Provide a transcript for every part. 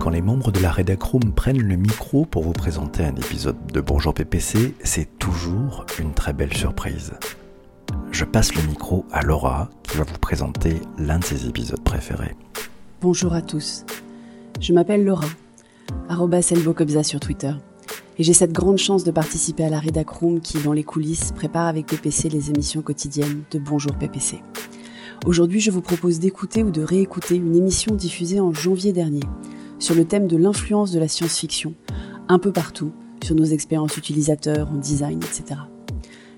Quand les membres de la Redacroom prennent le micro pour vous présenter un épisode de Bonjour PPC, c'est toujours une très belle surprise. Je passe le micro à Laura qui va vous présenter l'un de ses épisodes préférés. Bonjour à tous. Je m'appelle Laura, arrobas sur Twitter. Et j'ai cette grande chance de participer à la Redacroom qui, dans les coulisses, prépare avec PPC les émissions quotidiennes de Bonjour PPC. Aujourd'hui, je vous propose d'écouter ou de réécouter une émission diffusée en janvier dernier sur le thème de l'influence de la science-fiction, un peu partout, sur nos expériences utilisateurs, en design, etc.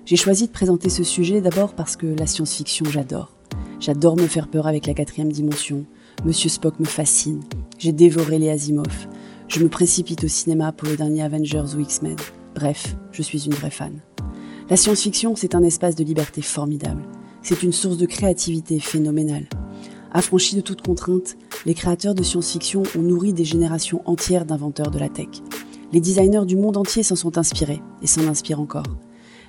J'ai choisi de présenter ce sujet d'abord parce que la science-fiction, j'adore. J'adore me faire peur avec la quatrième dimension. Monsieur Spock me fascine. J'ai dévoré les Asimov. Je me précipite au cinéma pour le dernier Avengers ou X-Men. Bref, je suis une vraie fan. La science-fiction, c'est un espace de liberté formidable. C'est une source de créativité phénoménale. Affranchis de toute contrainte, les créateurs de science-fiction ont nourri des générations entières d'inventeurs de la tech. Les designers du monde entier s'en sont inspirés et s'en inspirent encore.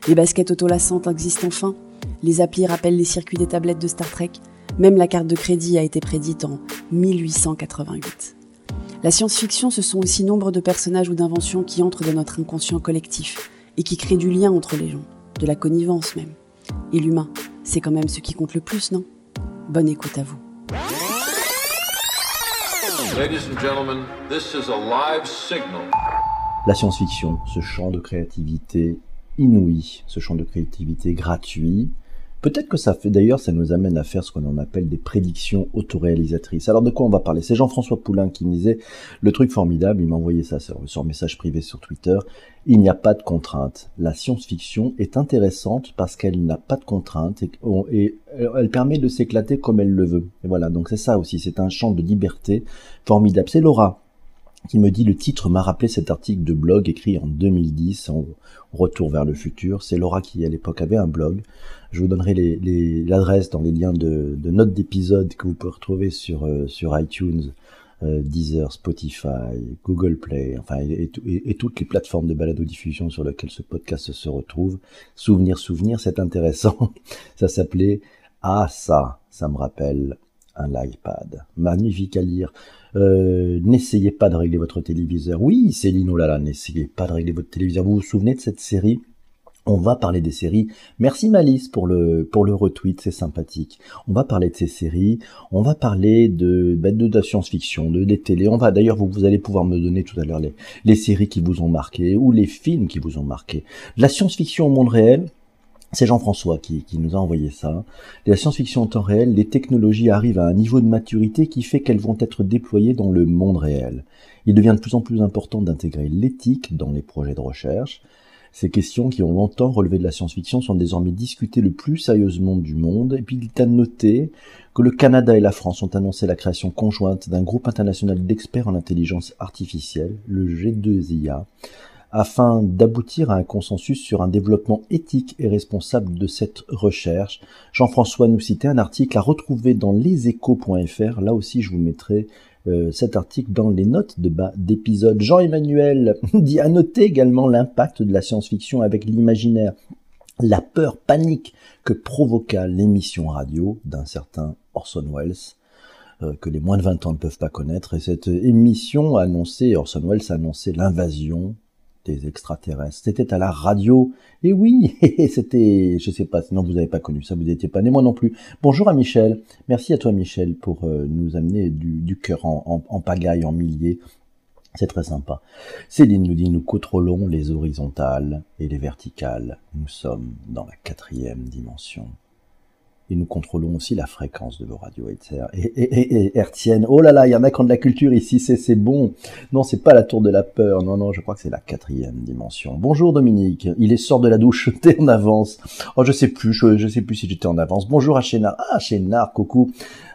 Les baskets autolassantes existent enfin. Les applis rappellent les circuits des tablettes de Star Trek. Même la carte de crédit a été prédite en 1888. La science-fiction, ce sont aussi nombre de personnages ou d'inventions qui entrent dans notre inconscient collectif et qui créent du lien entre les gens, de la connivence même. Et l'humain, c'est quand même ce qui compte le plus, non? Bonne écoute à vous. La science-fiction, ce champ de créativité inouï, ce champ de créativité gratuit, Peut-être que ça fait d'ailleurs, ça nous amène à faire ce qu'on appelle des prédictions autoréalisatrices. Alors de quoi on va parler? C'est Jean-François Poulain qui me disait le truc formidable, il m'a envoyé ça sur, message privé sur Twitter, il n'y a pas de contraintes. La science-fiction est intéressante parce qu'elle n'a pas de contraintes et, et, elle permet de s'éclater comme elle le veut. Et voilà, donc c'est ça aussi, c'est un champ de liberté formidable. C'est Laura qui me dit le titre m'a rappelé cet article de blog écrit en 2010 en retour vers le futur. C'est Laura qui à l'époque avait un blog. Je vous donnerai l'adresse les, dans les liens de, de notes d'épisodes que vous pouvez retrouver sur, euh, sur iTunes, euh, Deezer, Spotify, Google Play, enfin et, et, toutes les plateformes de balado-diffusion sur lesquelles ce podcast se retrouve. Souvenir, souvenir, c'est intéressant. ça s'appelait Ah ça, ça me rappelle un iPad. Magnifique à lire. Euh, n'essayez pas de régler votre téléviseur. Oui, Céline, oh là là, n'essayez pas de régler votre téléviseur. Vous vous souvenez de cette série? On va parler des séries. Merci Malice pour le pour le retweet, c'est sympathique. On va parler de ces séries. On va parler de bah, de, science-fiction, de des télés. On va d'ailleurs vous, vous allez pouvoir me donner tout à l'heure les les séries qui vous ont marqué ou les films qui vous ont marqué. La science-fiction au monde réel. C'est Jean-François qui, nous a envoyé ça. La science-fiction en temps réel, les technologies arrivent à un niveau de maturité qui fait qu'elles vont être déployées dans le monde réel. Il devient de plus en plus important d'intégrer l'éthique dans les projets de recherche. Ces questions qui ont longtemps relevé de la science-fiction sont désormais discutées le plus sérieusement du monde. Et puis il est à noter que le Canada et la France ont annoncé la création conjointe d'un groupe international d'experts en intelligence artificielle, le G2IA, afin d'aboutir à un consensus sur un développement éthique et responsable de cette recherche. Jean-François nous citait un article à retrouver dans leséchos.fr. Là aussi, je vous mettrai euh, cet article dans les notes de bas d'épisode. Jean-Emmanuel dit à noter également l'impact de la science-fiction avec l'imaginaire, la peur panique que provoqua l'émission radio d'un certain Orson Welles euh, que les moins de 20 ans ne peuvent pas connaître. Et cette émission annonçait, Orson Welles annonçait l'invasion des extraterrestres. C'était à la radio. Et oui, c'était, je sais pas, sinon vous n'avez pas connu ça, vous n'étiez pas né, moi non plus. Bonjour à Michel. Merci à toi Michel pour euh, nous amener du, du cœur en, en, en pagaille, en milliers. C'est très sympa. Céline nous dit, nous contrôlons les horizontales et les verticales. Nous sommes dans la quatrième dimension et nous contrôlons aussi la fréquence de vos radios et, et, et. Oh là là, il y en a qui ont de la culture ici, c'est bon. Non, c'est pas la tour de la peur. Non, non, je crois que c'est la quatrième dimension. Bonjour Dominique. Il est sort de la douche. T'es en avance. Oh, je sais plus. Je, je sais plus si j'étais en avance. Bonjour à Chénard. Ah, Chénard, coucou.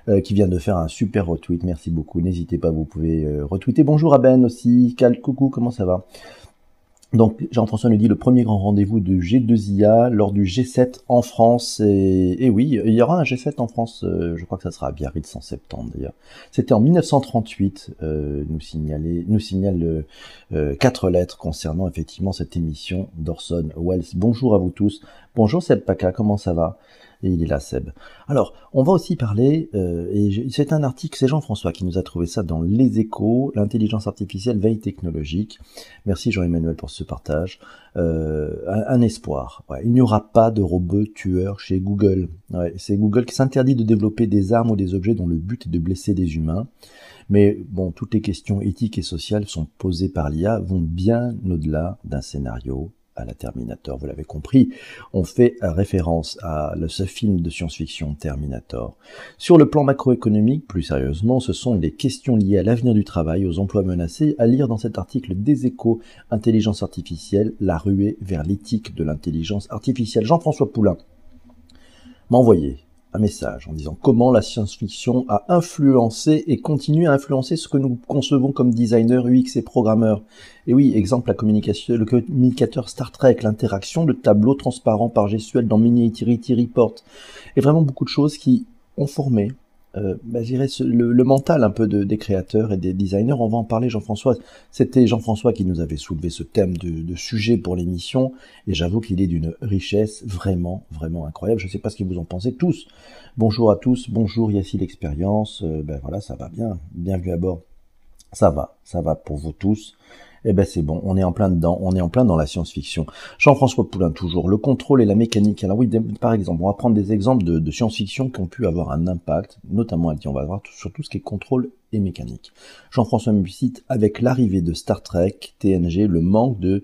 Euh, qui vient de faire un super retweet. Merci beaucoup. N'hésitez pas, vous pouvez euh, retweeter. Bonjour à Ben aussi. Cal, coucou, comment ça va? Donc Jean-François nous dit le premier grand rendez-vous de G2IA lors du G7 en France. Et, oui, il y aura un G7 en France, euh, je crois que ça sera à Biarritz en septembre d'ailleurs. C'était en 1938, euh, nous, signalait, nous signale euh, quatre lettres concernant effectivement cette émission d'Orson Welles. Bonjour à vous tous. Bonjour Seb Paca, comment ça va? Et il est là, Seb. Alors, on va aussi parler, euh, et c'est un article, c'est Jean-François qui nous a trouvé ça dans Les Échos, l'intelligence artificielle, veille technologique. Merci Jean-Emmanuel pour ce partage. Euh, un, espoir. il n'y aura pas de robots tueurs chez Google. c'est Google qui s'interdit de développer des armes ou des objets dont le but est de blesser des humains. Mais bon, toutes les questions éthiques et sociales sont posées par l'IA vont bien au-delà d'un scénario à la Terminator, vous l'avez compris. On fait référence à ce film de science-fiction Terminator. Sur le plan macroéconomique, plus sérieusement, ce sont les questions liées à l'avenir du travail, aux emplois menacés, à lire dans cet article des échos intelligence artificielle, la ruée vers l'éthique de l'intelligence artificielle. Jean-François Poulain m'a envoyé un message en disant comment la science-fiction a influencé et continue à influencer ce que nous concevons comme designers UX et programmeurs. Et oui, exemple la communication, le communicateur Star Trek, l'interaction, le tableau transparent par gestuel dans Miniaturity Report, et vraiment beaucoup de choses qui ont formé euh, bah, le, le, mental un peu de, des créateurs et des designers. On va en parler, Jean-François. C'était Jean-François qui nous avait soulevé ce thème de, de sujet pour l'émission, et j'avoue qu'il est d'une richesse vraiment, vraiment incroyable. Je ne sais pas ce que vous en pensez tous. Bonjour à tous, bonjour Yacine l'expérience. Euh, ben voilà, ça va bien. Bienvenue à bord. Ça va, ça va pour vous tous eh ben c'est bon, on est en plein dedans, on est en plein dans la science-fiction. Jean-François Poulain toujours, le contrôle et la mécanique. Alors oui, par exemple, on va prendre des exemples de, science-fiction qui ont pu avoir un impact, notamment, on va voir sur tout ce qui est contrôle et mécanique. Jean-François me avec l'arrivée de Star Trek, TNG, le manque de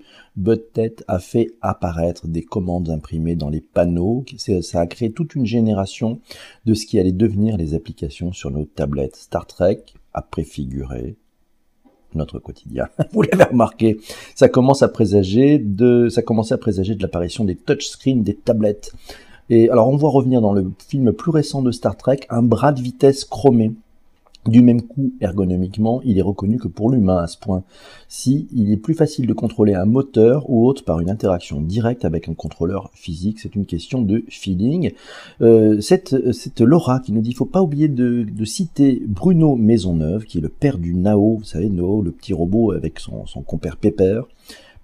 tête a fait apparaître des commandes imprimées dans les panneaux. Ça a créé toute une génération de ce qui allait devenir les applications sur nos tablettes. Star Trek a préfiguré notre quotidien. Vous l'avez remarqué, ça commence à présager de, ça commençait à présager de l'apparition des touchscreens, des tablettes. Et alors on voit revenir dans le film plus récent de Star Trek un bras de vitesse chromé. Du même coup, ergonomiquement, il est reconnu que pour l'humain à ce point, si il est plus facile de contrôler un moteur ou autre par une interaction directe avec un contrôleur physique, c'est une question de feeling. Euh, cette, Laura qui nous dit, faut pas oublier de, citer Bruno Maisonneuve, qui est le père du Nao, vous savez, Nao, le petit robot avec son, son compère Pepper,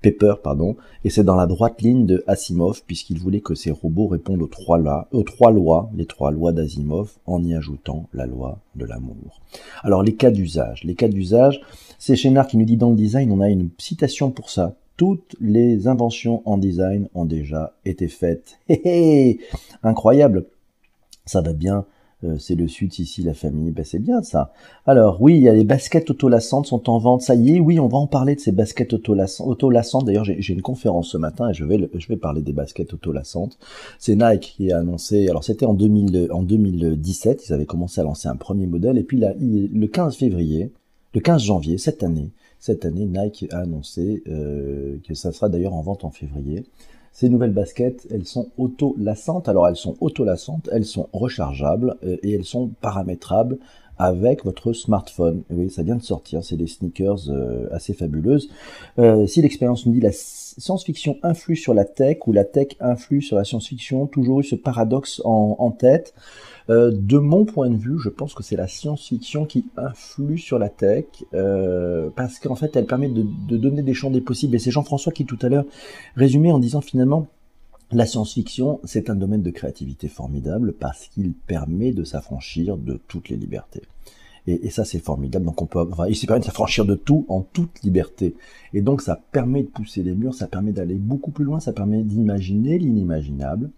Pepper, pardon, et c'est dans la droite ligne de Asimov, puisqu'il voulait que ces robots répondent aux trois, lois, les trois lois d'Asimov, en y ajoutant la loi de l'amour. Alors les cas d'usage, les cas d'usage, c'est Chénard qui nous dit dans le design, on a une citation pour ça. Toutes les inventions en design ont déjà été faites. Hé hé Incroyable Ça va bien euh, c'est le sud ici, la famille, ben c'est bien ça. Alors oui, il y a les baskets autolassantes sont en vente, ça y est, oui, on va en parler de ces baskets autolassantes. D'ailleurs, j'ai une conférence ce matin et je vais, je vais parler des baskets autolassantes. C'est Nike qui a annoncé, alors c'était en, 2000, en 2017, ils avaient commencé à lancer un premier modèle et puis là, le 15 février, le 15 janvier, cette année, cette année, Nike a annoncé euh, que ça sera d'ailleurs en vente en février. Ces nouvelles baskets, elles sont auto-lassantes. Alors elles sont auto-lassantes, elles sont rechargeables euh, et elles sont paramétrables avec votre smartphone. oui, ça vient de sortir, c'est des sneakers euh, assez fabuleuses. Euh, si l'expérience nous dit la science-fiction influe sur la tech ou la tech influe sur la science-fiction, toujours eu ce paradoxe en, tête. Euh, de mon point de vue, je pense que c'est la science-fiction qui influe sur la tech, parce qu'en fait, elle permet de, donner des champs des possibles. Et c'est Jean-François qui tout à l'heure résumait en disant finalement, la science-fiction, c'est un domaine de créativité formidable parce qu'il permet de s'affranchir de toutes les libertés. Et, ça, c'est formidable. Donc, on peut, de s'affranchir de tout en toute liberté. Et donc, ça permet de pousser les murs, ça permet d'aller beaucoup plus loin, ça permet d'imaginer l'inimaginable.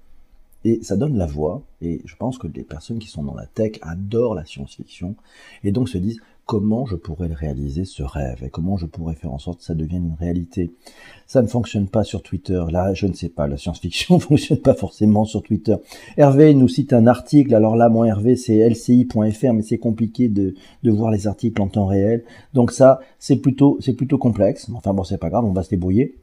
Et ça donne la voix, et je pense que les personnes qui sont dans la tech adorent la science-fiction, et donc se disent comment je pourrais réaliser ce rêve, et comment je pourrais faire en sorte que ça devienne une réalité. Ça ne fonctionne pas sur Twitter, là je ne sais pas, la science-fiction ne fonctionne pas forcément sur Twitter. Hervé nous cite un article, alors là mon Hervé c'est lci.fr, mais c'est compliqué de, de voir les articles en temps réel, donc ça c'est plutôt, c'est plutôt complexe, enfin bon c'est pas grave, on va se débrouiller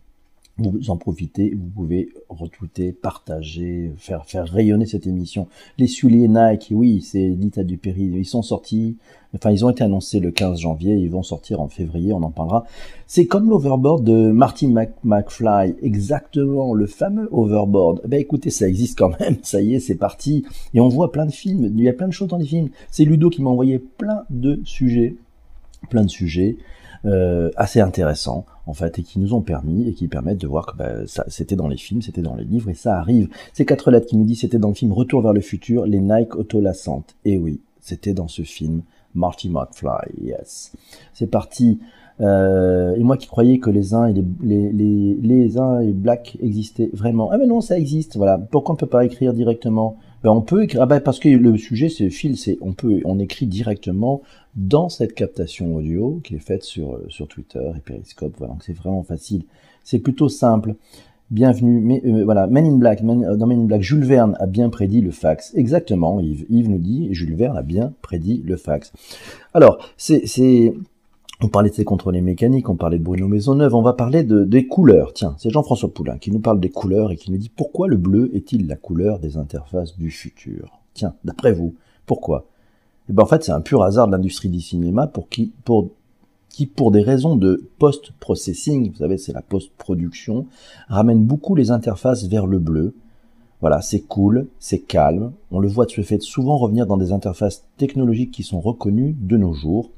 vous en profitez, vous pouvez retweeter, partager, faire faire rayonner cette émission. Les souliers Nike, oui, c'est l'État du Péri, ils sont sortis, enfin ils ont été annoncés le 15 janvier, ils vont sortir en février, on en parlera. C'est comme l'overboard de Martin McFly, exactement, le fameux overboard. Ben écoutez, ça existe quand même, ça y est, c'est parti. Et on voit plein de films, il y a plein de choses dans les films. C'est Ludo qui m'a envoyé plein de sujets plein de sujets euh, assez intéressants en fait et qui nous ont permis et qui permettent de voir que bah, ça c'était dans les films, c'était dans les livres et ça arrive. Ces quatre lettres qui nous disent c'était dans le film Retour vers le futur, les Nike autolassantes. Et oui, c'était dans ce film Marty McFly, yes. C'est parti. Euh, et moi qui croyais que les uns et les, les, les, les uns et Black existaient vraiment. Ah mais non, ça existe. Voilà. Pourquoi on peut pas écrire directement ben, on peut écrire. Ah ben, parce que le sujet c'est fil, c'est on peut on écrit directement dans cette captation audio qui est faite sur sur Twitter et Periscope. Voilà, donc c'est vraiment facile. C'est plutôt simple. Bienvenue, mais euh, voilà, Men in Black, euh, dans Men in Black, Jules Verne a bien prédit le fax. Exactement, Yves, Yves nous dit, Jules Verne a bien prédit le fax. Alors, c'est, on parlait de ces contrôles mécaniques, on parlait de Bruno Maisonneuve, on va parler de, des couleurs. Tiens, c'est Jean-François Poulain qui nous parle des couleurs et qui nous dit pourquoi le bleu est-il la couleur des interfaces du futur? Tiens, d'après vous, pourquoi? Eh ben en fait, c'est un pur hasard de l'industrie du cinéma pour qui, pour qui, pour des raisons de post-processing, vous savez, c'est la post-production, ramène beaucoup les interfaces vers le bleu. Voilà, c'est cool, c'est calme. On le voit de ce fait souvent revenir dans des interfaces technologiques qui sont reconnues de nos jours.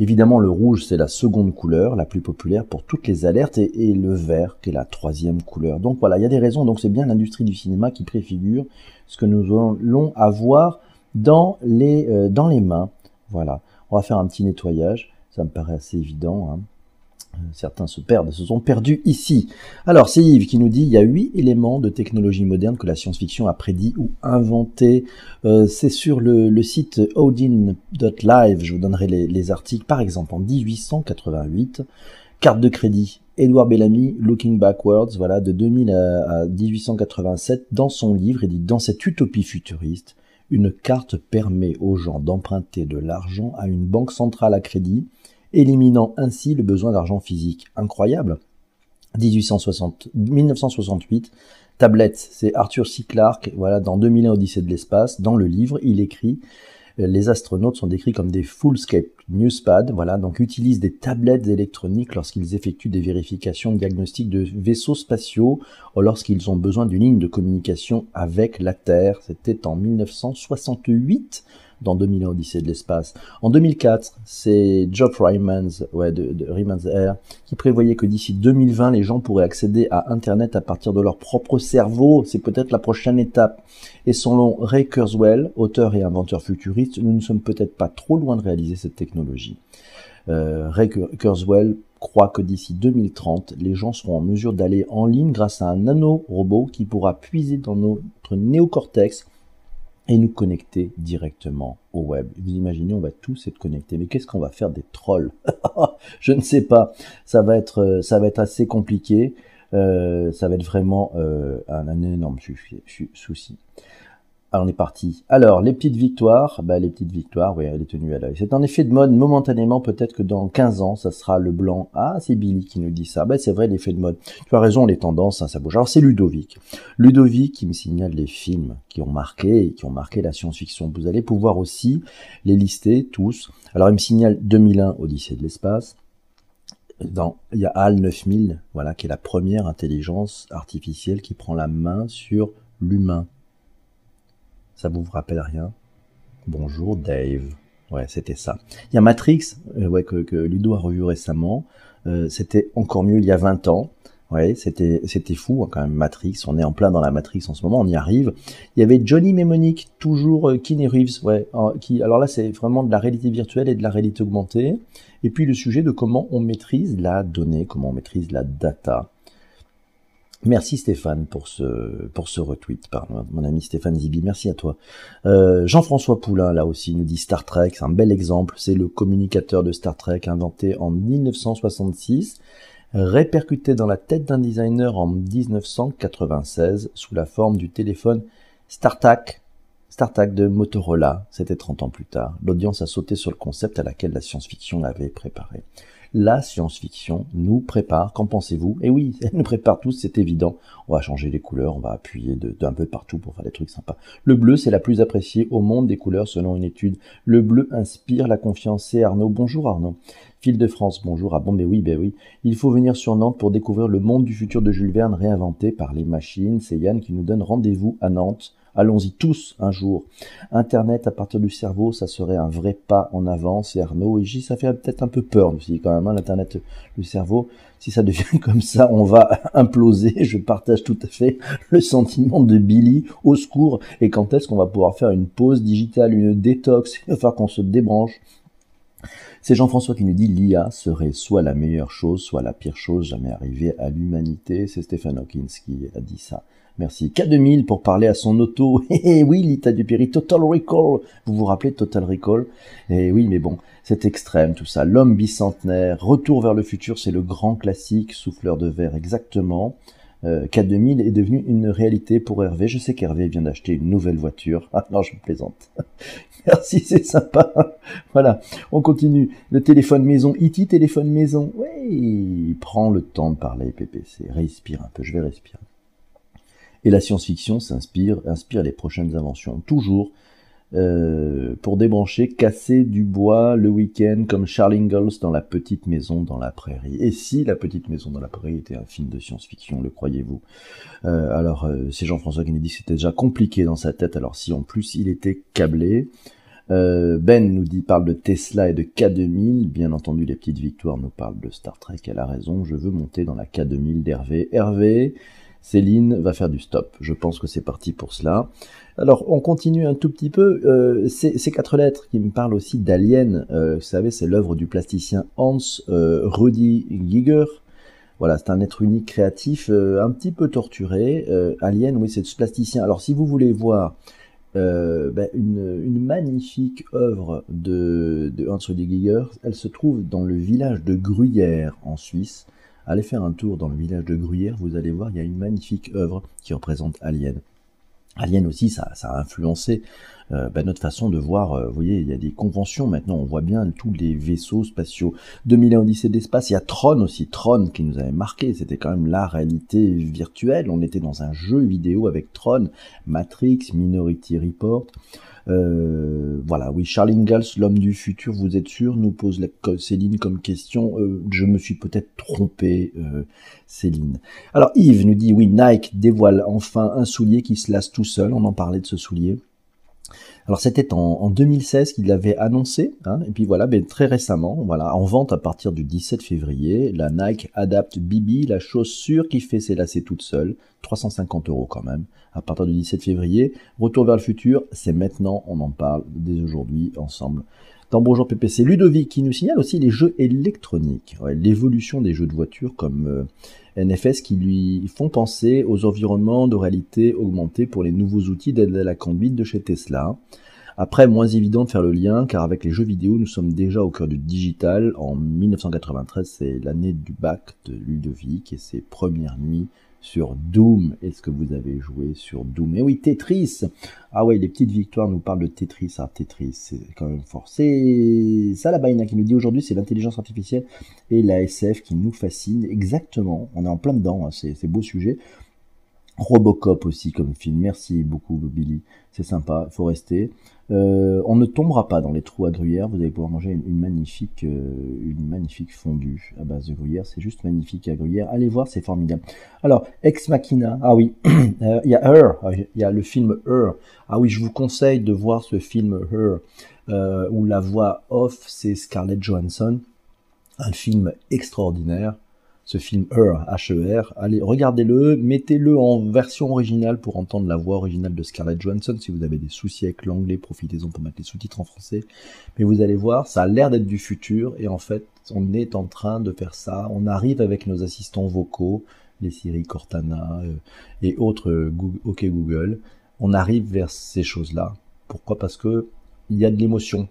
Évidemment, le rouge, c'est la seconde couleur, la plus populaire pour toutes les alertes, et, le vert, qui est la troisième couleur. Donc voilà, il y a des raisons. Donc c'est bien l'industrie du cinéma qui préfigure ce que nous allons avoir dans les, euh, dans les mains. Voilà, on va faire un petit nettoyage. Ça me paraît assez évident. Hein. Certains se perdent, se sont perdus ici. Alors, c'est Yves qui nous dit il y a huit éléments de technologie moderne que la science-fiction a prédit ou inventé. Euh, c'est sur le, site odin.live, je vous donnerai les, articles. Par exemple, en 1888, carte de crédit. Edouard Bellamy, Looking Backwards, voilà, de 2000 à, à 1887, dans son livre, il dit dans cette utopie futuriste, une carte permet aux gens d'emprunter de l'argent à une banque centrale à crédit éliminant ainsi le besoin d'argent physique. Incroyable 1860, 1968, tablette, c'est Arthur C. Clarke, voilà, dans 2001 Odyssée de l'espace, dans le livre, il écrit les astronautes sont décrits comme des fullscape newspad, voilà, donc utilisent des tablettes électroniques lorsqu'ils effectuent des vérifications diagnostiques de vaisseaux spatiaux ou lorsqu'ils ont besoin d'une ligne de communication avec la Terre. C'était en 1968 dans 2001 Odyssée de l'espace. En 2004, c'est Geoff Rymans, ouais, de, de Rymans Air, qui prévoyait que d'ici 2020, les gens pourraient accéder à Internet à partir de leur propre cerveau. C'est peut-être la prochaine étape. Et selon Ray Kurzweil, auteur et inventeur futuriste, nous ne sommes peut-être pas trop loin de réaliser cette technologie. Euh, Ray Kurzweil croit que d'ici 2030, les gens seront en mesure d'aller en ligne grâce à un nano-robot qui pourra puiser dans notre néocortex et nous connecter directement au web. Vous imaginez, on va tous être connectés. Mais qu'est-ce qu'on va faire des trolls Je ne sais pas. Ça va être, euh, ça va être assez compliqué. Euh, ça va être vraiment euh, un, un, énorme souci. Alors on est parti. Alors, les petites victoires, bah, les petites victoires, oui, elle est tenue à l'œil. C'est un effet de mode momentanément, peut-être que dans 15 ans, ça sera le blanc. Ah, c'est Billy qui nous dit ça. Bah, c'est vrai, l'effet de mode. Tu as raison, les tendances, hein, ça bouge. Alors, c'est Ludovic. Ludovic qui me signale les films qui ont marqué, qui ont marqué la science-fiction. Vous allez pouvoir aussi les lister tous. Alors, il me signale 2001, Odyssée de l'espace. Dans, il y a HAL 9000, voilà, qui est la première intelligence artificielle qui prend la main sur l'humain. Ça vous rappelle rien Bonjour Dave. Ouais, c'était ça. Il y a Matrix, euh, ouais, que, Ludo a revu récemment. Euh, c'était encore mieux il y a 20 ans. Ouais, c'était c'était fou hein, quand même Matrix. On est en plein dans la Matrix en ce moment, on y arrive. Il y avait Johnny Mnemonic, toujours euh, Reeves, ouais, qui alors là c'est vraiment de la réalité virtuelle et de la réalité augmentée. Et puis le sujet de comment on maîtrise la donnée, comment on maîtrise la data. Merci Stéphane pour ce pour ce retweet par mon ami Stéphane Zibi. Merci à toi. Euh, Jean-François Poulain là aussi nous dit Star Trek, c'est un bel exemple. C'est le communicateur de Star Trek inventé en 1966, répercuté dans la tête d'un designer en 1996 sous la forme du téléphone StarTAC. StarTAC de Motorola, c'était 30 ans plus tard. L'audience a sauté sur le concept à laquelle la science-fiction l'avait préparé la science-fiction nous prépare. Qu'en pensez-vous? Et oui, elle nous prépare tous, c'est évident. On va changer les couleurs, on va appuyer d'un peu partout pour faire des trucs sympas. Le bleu, c'est la plus appréciée au monde des couleurs selon une étude. Le bleu inspire la confiance. C'est Arnaud. Bonjour Arnaud. Fil de France, bonjour. Ah bon, ben oui, ben oui. Il faut venir sur Nantes pour découvrir le monde du futur de Jules Verne réinventé par les machines. C'est Yann qui nous donne rendez-vous à Nantes Allons-y tous un jour. Internet à partir du cerveau, ça serait un vrai pas en avant. C'est Arnaud. Et j'y ça fait peut-être un peu peur aussi quand même, hein, l'Internet du cerveau. Si ça devient comme ça, on va imploser. Je partage tout à fait le sentiment de Billy au secours. Et quand est-ce qu'on va pouvoir faire une pause digitale, une détox? Il va qu'on se débranche. C'est Jean-François qui nous dit l'IA serait soit la meilleure chose, soit la pire chose jamais arrivée à l'humanité. C'est Stephen Hawkins qui a dit ça. Merci. K2000 pour parler à son auto. Eh oui, Lita Dupéry, Total Recall. Vous vous rappelez Total Recall? Eh oui, mais bon, c'est extrême tout ça. L'homme bicentenaire, Retour vers le futur, c'est le grand classique, souffleur de verre exactement. Euh, K2000 est devenu une réalité pour Hervé. Je sais qu'Hervé vient d'acheter une nouvelle voiture. Ah non, je me plaisante. Merci, c'est sympa. voilà, on continue. Le téléphone maison, E.T. téléphone maison. Oui, prends le temps de parler, PPC. Respire un peu, je vais respirer. Et la science-fiction s'inspire, inspire les prochaines inventions. Toujours euh, pour débrancher, casser du bois le week-end comme Charles Ingalls dans La Petite Maison dans la Prairie. Et si La Petite Maison dans la Prairie était un film de science-fiction, le croyez-vous? Euh, Alors, euh, c'est Jean-François que c'était déjà compliqué dans sa tête, alors si en plus il était câblé. ben nous dit, parle de Tesla et de K2000. Bien entendu, les petites victoires nous parlent de Star Trek. Elle a raison. Je veux monter dans la K2000 d'Hervé. Hervé, Céline va faire du stop. Je pense que c'est parti pour cela. Alors, on continue un tout petit peu. Euh, ces, quatre lettres qui me parlent aussi d'Alien, euh, vous savez, c'est l'œuvre du plasticien Hans euh, Rudi Giger. Voilà, c'est un être unique créatif, un petit peu torturé. Alien, oui, c'est ce plasticien. Alors, si vous voulez voir ben, une, magnifique œuvre de, de Hans Rudi Giger, elle se trouve dans le village de Gruyère, en Suisse. Allez faire un tour dans le village de Gruyère, vous allez voir, il y a une magnifique œuvre qui représente Alien. Alien aussi, ça, a influencé euh, ben, notre façon de voir. Euh, vous voyez, il y a des conventions maintenant, on voit bien tous les vaisseaux spatiaux. 2000 Odyssée d'espace, il y a Tron aussi, Tron qui nous avait marqué, c'était quand même la réalité virtuelle. On était dans un jeu vidéo avec Tron, Matrix, Minority Report. Euh, voilà, oui, Charles Ingalls, l'homme du futur, vous êtes sûr Nous pose la, Céline comme question. Euh, je me suis peut-être trompé, euh, Céline. Alors Yves nous dit, oui, Nike dévoile enfin un soulier qui se lasse tout seul. On en parlait de ce soulier. Alors c'était en, 2016 qu'il l'avait annoncé, hein, et puis voilà, ben, très récemment, voilà, en vente à partir du 17 février, la Nike Adapt Bibi, la chaussure qui fait s'élasser toute seule, 350 euros quand même, à partir du 17 février. Retour vers le futur, c'est maintenant, on en parle dès aujourd'hui ensemble. Dans Bonjour PPC, Ludovic qui nous signale aussi les jeux électroniques, l'évolution des jeux de voiture comme euh, NFS qui lui font penser aux environnements de réalité augmentée pour les nouveaux outils d'aide à la conduite de chez Tesla. Après, moins évident de faire le lien, car avec les jeux vidéo, nous sommes déjà au cœur du digital. En 1993, c'est l'année du bac de Ludovic et ses premières nuits sur Doom. Est-ce que vous avez joué sur Doom? Et oui, Tetris Ah ouais, les petites victoires nous parlent de Tetris. Ah, Tetris, c'est quand même fort. C'est ça la Baina qui nous dit aujourd'hui, c'est l'intelligence artificielle et la SF qui nous fascine. Exactement, on est en plein dedans, hein. c'est beau sujet. Robocop aussi comme film. Merci beaucoup Billy, c'est sympa, il faut rester. Euh, on ne tombera pas dans les trous à gruyère. Vous allez pouvoir manger une, magnifique, euh, une magnifique fondue à base de gruyère. C'est juste magnifique à gruyère. Allez voir, c'est formidable. Alors, Ex Machina. Ah oui, euh, il y a Her. Ah, il y a le film Her. Ah oui, je vous conseille de voir ce film Her où la voix off c'est Scarlett Johansson. Un film extraordinaire ce film Her, H-E-R. Allez, regardez-le, mettez-le en version originale pour entendre la voix originale de Scarlett Johansson. Si vous avez des soucis avec l'anglais, profitez-en pour mettre les sous-titres en français. Mais vous allez voir, ça a l'air d'être du futur et en fait, on est en train de faire ça. On arrive avec nos assistants vocaux, les Siri Cortana euh, et autres euh, OK Google. On arrive vers ces choses-là. Pourquoi? Parce que il y a de l'émotion.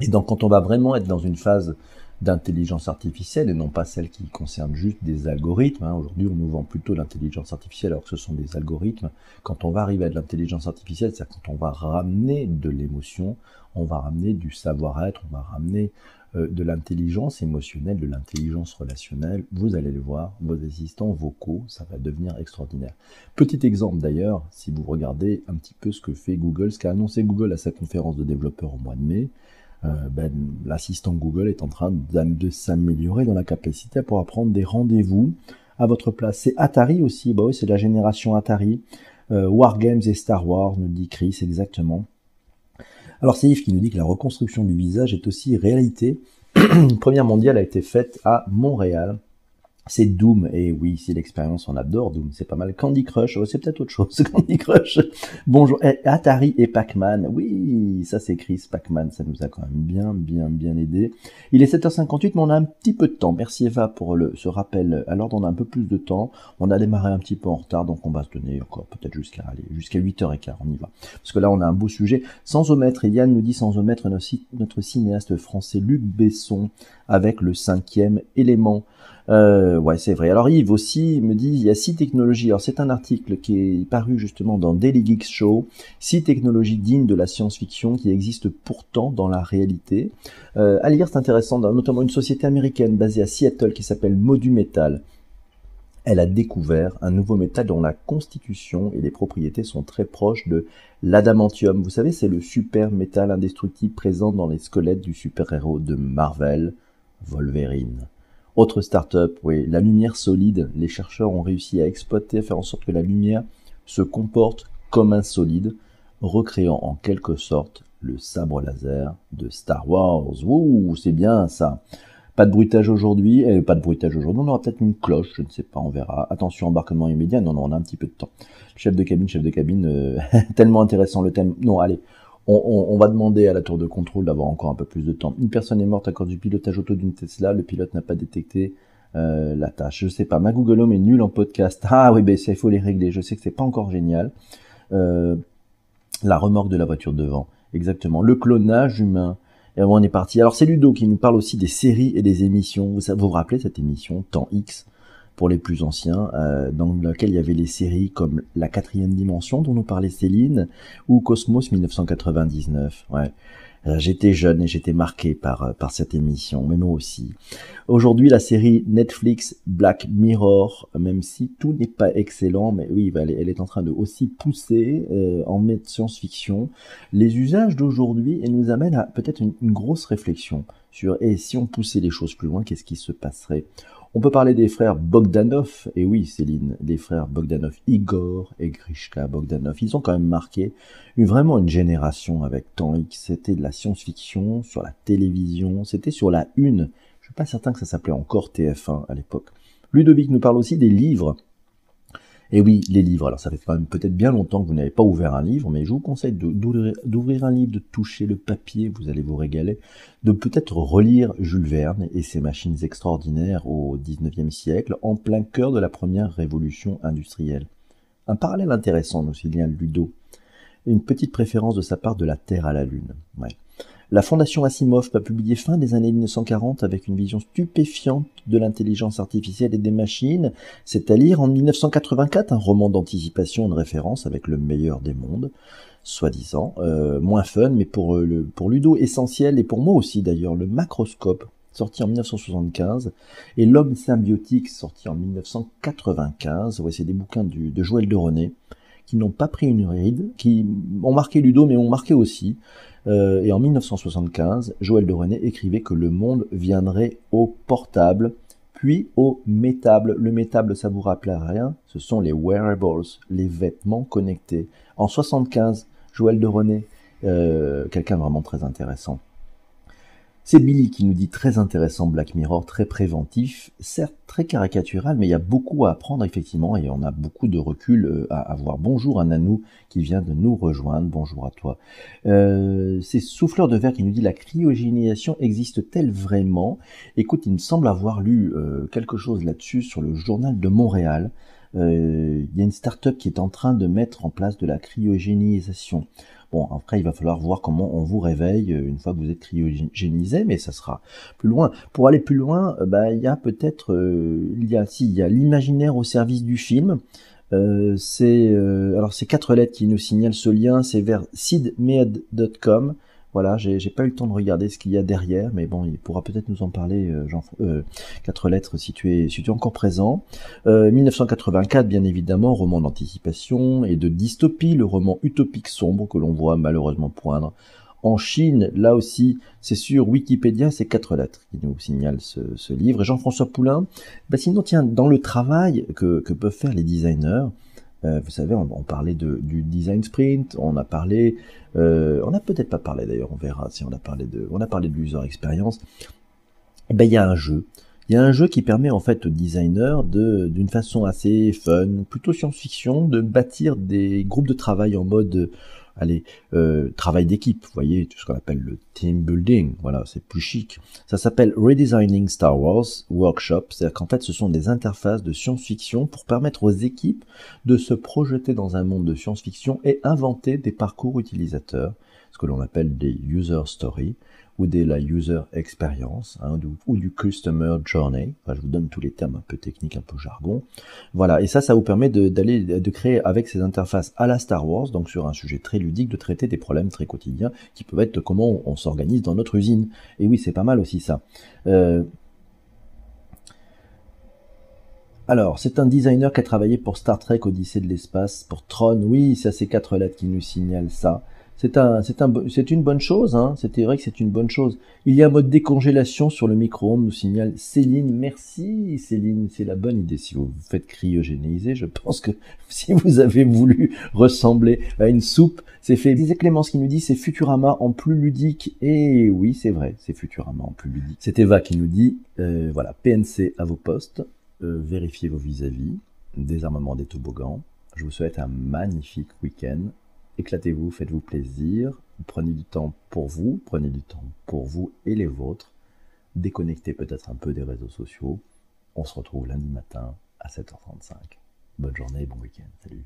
Et donc, quand on va vraiment être dans une phase d'intelligence artificielle et non pas celle qui concerne juste des algorithmes. Hein. Aujourd'hui, on nous vend plutôt l'intelligence artificielle alors que ce sont des algorithmes. Quand on va arriver à de l'intelligence artificielle, c'est quand on va ramener de l'émotion, on va ramener du savoir-être, on va ramener euh, de l'intelligence émotionnelle, de l'intelligence relationnelle. Vous allez le voir, vos assistants vocaux, ça va devenir extraordinaire. Petit exemple d'ailleurs, si vous regardez un petit peu ce que fait Google, ce qu'a annoncé Google à sa conférence de développeurs au mois de mai, ben, l'assistant Google est en train de, s'améliorer dans la capacité pour prendre des rendez-vous à votre place. C'est Atari aussi, bah c'est la génération Atari. Wargames et Star Wars, nous dit Chris exactement. Alors c'est Yves qui nous dit que la reconstruction du visage est aussi réalité. Une première mondiale a été faite à Montréal c'est Doom, et oui, si l'expérience on adore Doom, c'est pas mal. Candy Crush, oh, c'est peut-être autre chose, Candy Crush. Bonjour, eh, Atari et Pac-Man, oui, ça c'est Chris, Pac-Man, ça nous a quand même bien, bien, bien aidé. Il est 7h58, mais on a un petit peu de temps. Merci Eva pour le, ce rappel. Alors on a un peu plus de temps, on a démarré un petit peu en retard, donc on va se donner encore peut-être jusqu'à jusqu'à 8h15, on y va. Parce que là on a un beau sujet. Sans omettre, Yann nous dit sans omettre notre cinéaste français Luc Besson avec le cinquième élément. Euh, ouais, c'est vrai. Alors Yves aussi me dit, il y a six technologies. Alors c'est un article qui est paru justement dans Daily Geeks Show. Six technologies dignes de la science-fiction qui existent pourtant dans la réalité. Euh, à lire, c'est intéressant, notamment une société américaine basée à Seattle qui s'appelle Modu Metal. Elle a découvert un nouveau métal dont la constitution et les propriétés sont très proches de l'adamantium. Vous savez, c'est le super métal indestructible présent dans les squelettes du super-héros de Marvel, Wolverine. Autre start-up, oui, la lumière solide. Les chercheurs ont réussi à exploiter, à faire en sorte que la lumière se comporte comme un solide, recréant en quelque sorte le sabre laser de Star Wars. Ouh, c'est bien ça. Pas de bruitage aujourd'hui, et pas de bruitage aujourd'hui, on aura peut-être une cloche, je ne sais pas, on verra. Attention, embarquement immédiat, non, non, on a un petit peu de temps. Chef de cabine, chef de cabine, euh, tellement intéressant le thème. Non, allez, on, va demander à la tour de contrôle d'avoir encore un peu plus de temps. Une personne est morte à cause du pilotage auto d'une Tesla. Le pilote n'a pas détecté euh, la tâche. Je sais pas. Ma Google Home est nul en podcast. Ah oui, ben il faut les régler. Je sais que c'est pas encore génial. Euh, la remorque de la voiture devant. Exactement. Le clonage humain. Et on est parti. Alors c'est Ludo qui nous parle aussi des séries et des émissions. Vous, vous rappelez cette émission Temps X? Pour les plus anciens, euh, dans lequel il y avait les séries comme La quatrième dimension dont nous parlait Céline, ou Cosmos 1999. Ouais. Euh, j'étais jeune et j'étais marqué par, euh, par cette émission, mais moi aussi. Aujourd'hui, la série Netflix Black Mirror, même si tout n'est pas excellent, mais oui, elle est, en train de aussi pousser en science-fiction les usages d'aujourd'hui et nous amène à peut-être une, une, grosse réflexion sur et si on poussait les choses plus loin, qu'est-ce qui se passerait? On peut parler des frères Bogdanov, et oui Céline, des frères Bogdanov, Igor et Grishka Bogdanov. Ils ont quand même marqué vraiment une génération avec Temps X. C'était de la science-fiction sur la télévision, c'était sur la une. Je suis pas certain que ça s'appelait encore TF1 à l'époque. Ludovic nous parle aussi des livres. Et oui, les livres. Alors ça fait quand même peut-être bien longtemps que vous n'avez pas ouvert un livre, mais je vous conseille d'ouvrir un livre, de toucher le papier, vous allez vous régaler, de peut-être relire Jules Verne et ses machines extraordinaires au 19e siècle, en plein cœur de la première révolution industrielle. Un parallèle intéressant, nous signale Ludo. Une petite préférence de sa part de la Terre à la Lune. Ouais. La Fondation Asimov va publier fin des années 1940 avec une vision stupéfiante de l'intelligence artificielle et des machines. C'est à lire en 1984 un roman d'anticipation, de référence avec le meilleur des mondes, soi-disant. Euh, moins fun, mais pour, euh, pour Ludo essentiel, et pour moi aussi d'ailleurs, le macroscope, sorti en 1975, et L'homme symbiotique, sorti en 1995. Ouais, c'est des bouquins de Joël de René qui n'ont pas pris une ride, qui ont marqué Ludo, mais ont marqué aussi. Euh, et en 1975, Joël de René écrivait que le monde viendrait au portable, puis au métable. Le métable, ça vous rappelle rien Ce sont les wearables, les vêtements connectés. En 75, Joël de René, euh, quelqu'un vraiment très intéressant. C'est Billy qui nous dit très intéressant Black Mirror, très préventif, certes très caricatural, mais il y a beaucoup à apprendre effectivement et on a beaucoup de recul euh, à avoir. Bonjour à Nanou qui vient de nous rejoindre, bonjour à toi. Euh, c'est Souffleur de verre qui nous dit la cryogénisation existe-t-elle vraiment? Écoute, il me semble avoir lu euh, quelque chose là-dessus sur le journal de Montréal. Il y a une start-up qui est en train de mettre en place de la cryogénisation. Bon, après, il va falloir voir comment on vous réveille euh, une fois que vous êtes cryogénisé, mais ça sera plus loin. Pour aller plus loin, euh, bah, il y a peut-être, euh, il y a, l'imaginaire au service du film. c'est, alors c'est quatre lettres qui nous signalent ce lien, c'est vers sidmed.com. Voilà, j'ai pas eu le temps de regarder ce qu'il y a derrière, mais bon, il pourra peut-être nous en parler, euh, Jean, euh, lettres si tu es, encore présent. Euh, 1984, bien évidemment, roman d'anticipation et de dystopie, le roman utopique sombre que l'on voit malheureusement poindre. En Chine, là aussi, c'est sur Wikipédia, c'est quatre lettres qui nous signalent ce, livre. Et Jean-François Poulain, bah sinon, tiens, dans le travail que peuvent faire les designers, Euh, vous savez, on, parlait du design sprint, on a parlé, euh, on n'a peut-être pas parlé d'ailleurs, on verra si on a parlé de, on a parlé de l'user experience. Eh ben il y a un jeu, il y a un jeu qui permet en fait aux designers de, d'une façon assez fun, plutôt science-fiction, de bâtir des groupes de travail en mode allez, euh, travail d'équipe, vous voyez, tout ce qu'on appelle le team building, voilà, c'est plus chic. Ça s'appelle Redesigning Star Wars Workshop, c'est-à-dire qu'en fait ce sont des interfaces de science-fiction pour permettre aux équipes de se projeter dans un monde de science-fiction et inventer des parcours utilisateurs, ce que l'on appelle des user stories ou de la user experience hein, ou du customer journey. je vous donne tous les termes un peu techniques, un peu jargon. Voilà, et ça, ça vous permet d'aller de, créer avec ces interfaces à la Star Wars, donc sur un sujet très ludique, de traiter des problèmes très quotidiens qui peuvent être comment on, s'organise dans notre usine. Et oui, c'est pas mal aussi ça. Euh, alors, c'est un designer qui a travaillé pour Star Trek Odyssée de l'espace, pour Tron, oui, c'est ces quatre lettres qui nous signalent ça. C'est un, c'est un, une bonne chose, hein. C'était vrai que c'est une bonne chose. Il y a un mode décongélation sur le micro-ondes, nous signale Céline. Merci Céline, c'est la bonne idée. Si vous vous faites cryogéniser, je pense que si vous avez voulu ressembler à une soupe, c'est fait. Disait Clémence qui nous dit c'est Futurama en plus ludique. Et oui, c'est vrai, c'est Futurama en plus ludique. C'est Eva qui nous dit, euh, voilà, PNC à vos postes, euh, vérifiez vos vis-à-vis, désarmement des toboggans. Je vous souhaite un magnifique week-end éclatez-vous, faites-vous plaisir, prenez du temps pour vous, prenez du temps pour vous et les vôtres, déconnectez peut-être un peu des réseaux sociaux. On se retrouve lundi matin à 7h35. Bonne journée, bon week-end, salut.